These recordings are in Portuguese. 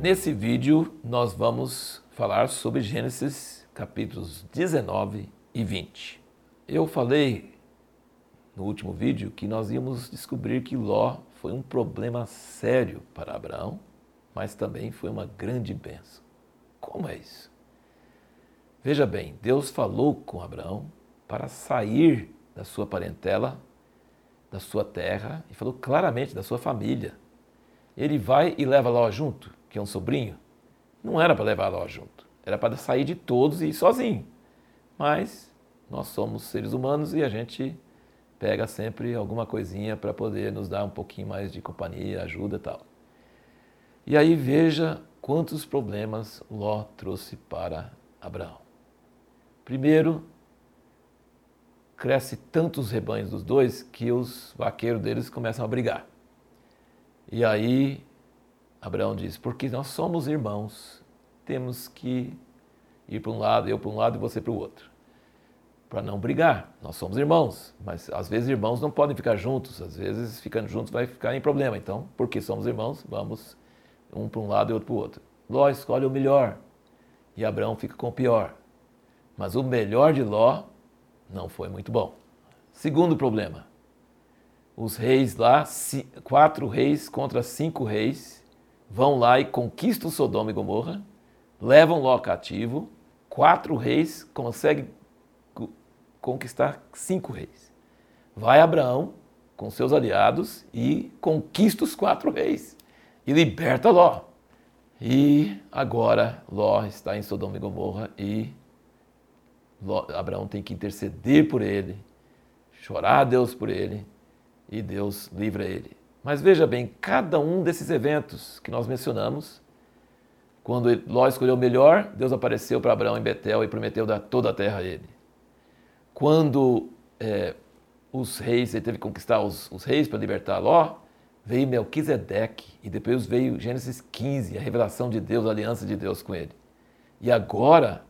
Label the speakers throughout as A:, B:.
A: nesse vídeo nós vamos falar sobre Gênesis capítulos 19 e 20. Eu falei no último vídeo que nós íamos descobrir que Ló foi um problema sério para Abraão, mas também foi uma grande bênção. Como é isso? Veja bem, Deus falou com Abraão para sair da sua parentela, da sua terra, e falou claramente da sua família. Ele vai e leva Ló junto, que é um sobrinho. Não era para levar Ló junto, era para sair de todos e ir sozinho. Mas nós somos seres humanos e a gente pega sempre alguma coisinha para poder nos dar um pouquinho mais de companhia, ajuda e tal. E aí veja quantos problemas Ló trouxe para Abraão. Primeiro, cresce tantos rebanhos dos dois que os vaqueiros deles começam a brigar. E aí Abraão diz: Porque nós somos irmãos, temos que ir para um lado, eu para um lado e você para o outro para não brigar. Nós somos irmãos, mas às vezes irmãos não podem ficar juntos, às vezes ficando juntos vai ficar em problema. Então, porque somos irmãos, vamos um para um lado e outro para o outro. Ló escolhe o melhor e Abraão fica com o pior. Mas o melhor de Ló não foi muito bom. Segundo problema, os reis lá, quatro reis contra cinco reis, vão lá e conquistam Sodoma e Gomorra, levam Ló cativo, quatro reis conseguem conquistar cinco reis. Vai Abraão com seus aliados e conquista os quatro reis e liberta Ló. E agora Ló está em Sodoma e Gomorra e Ló, Abraão tem que interceder por ele, chorar a Deus por ele e Deus livra ele. Mas veja bem, cada um desses eventos que nós mencionamos, quando Ló escolheu o melhor, Deus apareceu para Abraão em Betel e prometeu dar toda a terra a ele. Quando é, os reis, ele teve que conquistar os, os reis para libertar Ló, veio Melquisedeque e depois veio Gênesis 15, a revelação de Deus, a aliança de Deus com ele. E agora,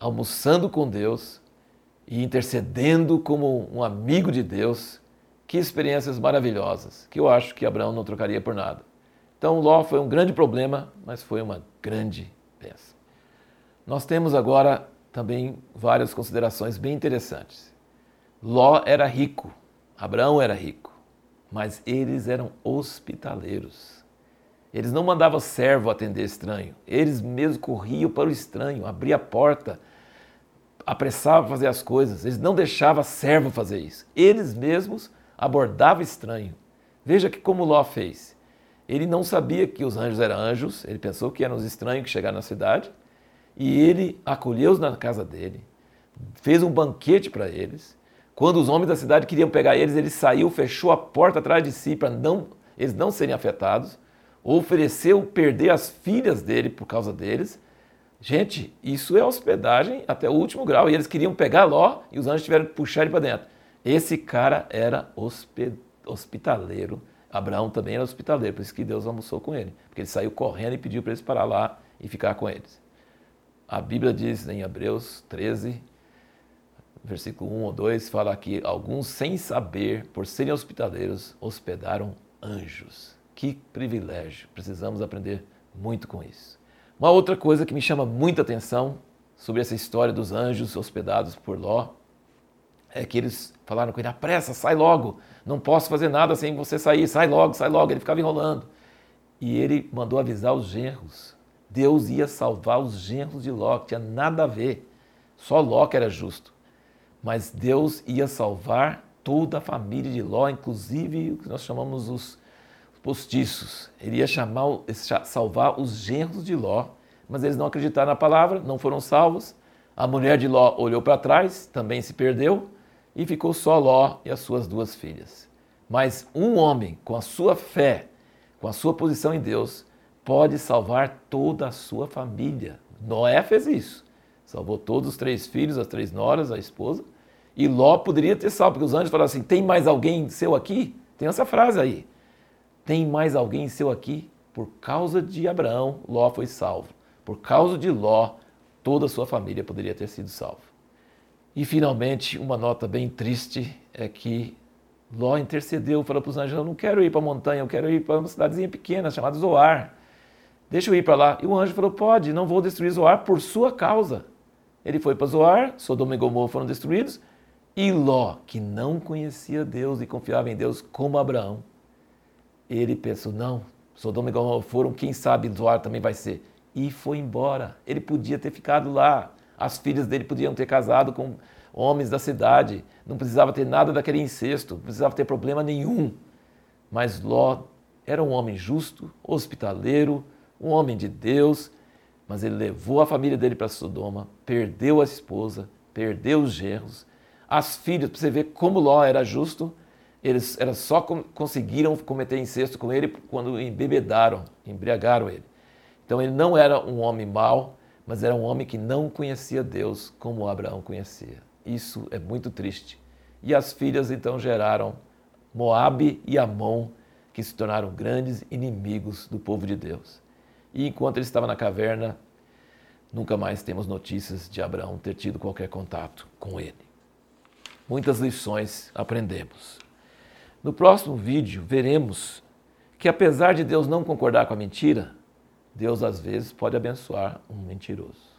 A: almoçando com Deus e intercedendo como um amigo de Deus, que experiências maravilhosas, que eu acho que Abraão não trocaria por nada. Então, Ló foi um grande problema, mas foi uma grande bênção. Nós temos agora também várias considerações bem interessantes. Ló era rico, Abraão era rico, mas eles eram hospitaleiros. Eles não mandavam servo atender estranho, eles mesmos corriam para o estranho, abriam a porta, apressavam fazer as coisas, eles não deixavam servo fazer isso. Eles mesmos abordavam estranho. Veja que como Ló fez. Ele não sabia que os anjos eram anjos, ele pensou que eram os estranhos que chegaram na cidade, e ele acolheu-os na casa dele, fez um banquete para eles. Quando os homens da cidade queriam pegar eles, ele saiu, fechou a porta atrás de si para não, eles não serem afetados. Ofereceu perder as filhas dele por causa deles. Gente, isso é hospedagem até o último grau. E eles queriam pegar Ló e os anjos tiveram que puxar ele para dentro. Esse cara era hospitaleiro. Abraão também era hospitaleiro, por isso que Deus almoçou com ele. Porque ele saiu correndo e pediu para eles parar lá e ficar com eles. A Bíblia diz em Hebreus 13, versículo 1 ou 2, fala que alguns, sem saber, por serem hospitaleiros, hospedaram anjos. Que privilégio! Precisamos aprender muito com isso. Uma outra coisa que me chama muita atenção sobre essa história dos anjos hospedados por Ló é que eles falaram com ele: pressa, sai logo, não posso fazer nada sem você sair, sai logo, sai logo. Ele ficava enrolando. E ele mandou avisar os genros Deus ia salvar os genros de Ló, que tinha nada a ver. Só Ló que era justo. Mas Deus ia salvar toda a família de Ló, inclusive o que nós chamamos os postiços. Ele ia chamar, salvar os genros de Ló, mas eles não acreditaram na palavra, não foram salvos. A mulher de Ló olhou para trás, também se perdeu, e ficou só Ló e as suas duas filhas. Mas um homem, com a sua fé, com a sua posição em Deus, pode salvar toda a sua família. Noé fez isso. Salvou todos os três filhos, as três noras, a esposa. E Ló poderia ter salvo, porque os anjos falaram assim: tem mais alguém seu aqui? Tem essa frase aí. Tem mais alguém seu aqui? Por causa de Abraão, Ló foi salvo. Por causa de Ló, toda a sua família poderia ter sido salva. E finalmente, uma nota bem triste é que Ló intercedeu, falou para os anjos: Eu não quero ir para a montanha, eu quero ir para uma cidadezinha pequena chamada Zoar. Deixa eu ir para lá. E o anjo falou: Pode, não vou destruir Zoar por sua causa. Ele foi para Zoar, Sodoma e Gomorra foram destruídos, e Ló, que não conhecia Deus e confiava em Deus como Abraão, ele pensou: Não, Sodoma e Gomorra foram, quem sabe Zoar também vai ser. E foi embora. Ele podia ter ficado lá. As filhas dele podiam ter casado com homens da cidade. Não precisava ter nada daquele incesto, não precisava ter problema nenhum. Mas Ló era um homem justo, hospitaleiro, um homem de Deus, mas ele levou a família dele para Sodoma, perdeu a esposa, perdeu os genros, as filhas, para você ver como Ló era justo, eles, elas só conseguiram cometer incesto com ele quando embebedaram, embriagaram ele. Então ele não era um homem mau, mas era um homem que não conhecia Deus como Abraão conhecia. Isso é muito triste. E as filhas então geraram Moabe e Amon, que se tornaram grandes inimigos do povo de Deus. E enquanto ele estava na caverna, nunca mais temos notícias de Abraão ter tido qualquer contato com ele. Muitas lições aprendemos. No próximo vídeo, veremos que apesar de Deus não concordar com a mentira, Deus às vezes pode abençoar um mentiroso.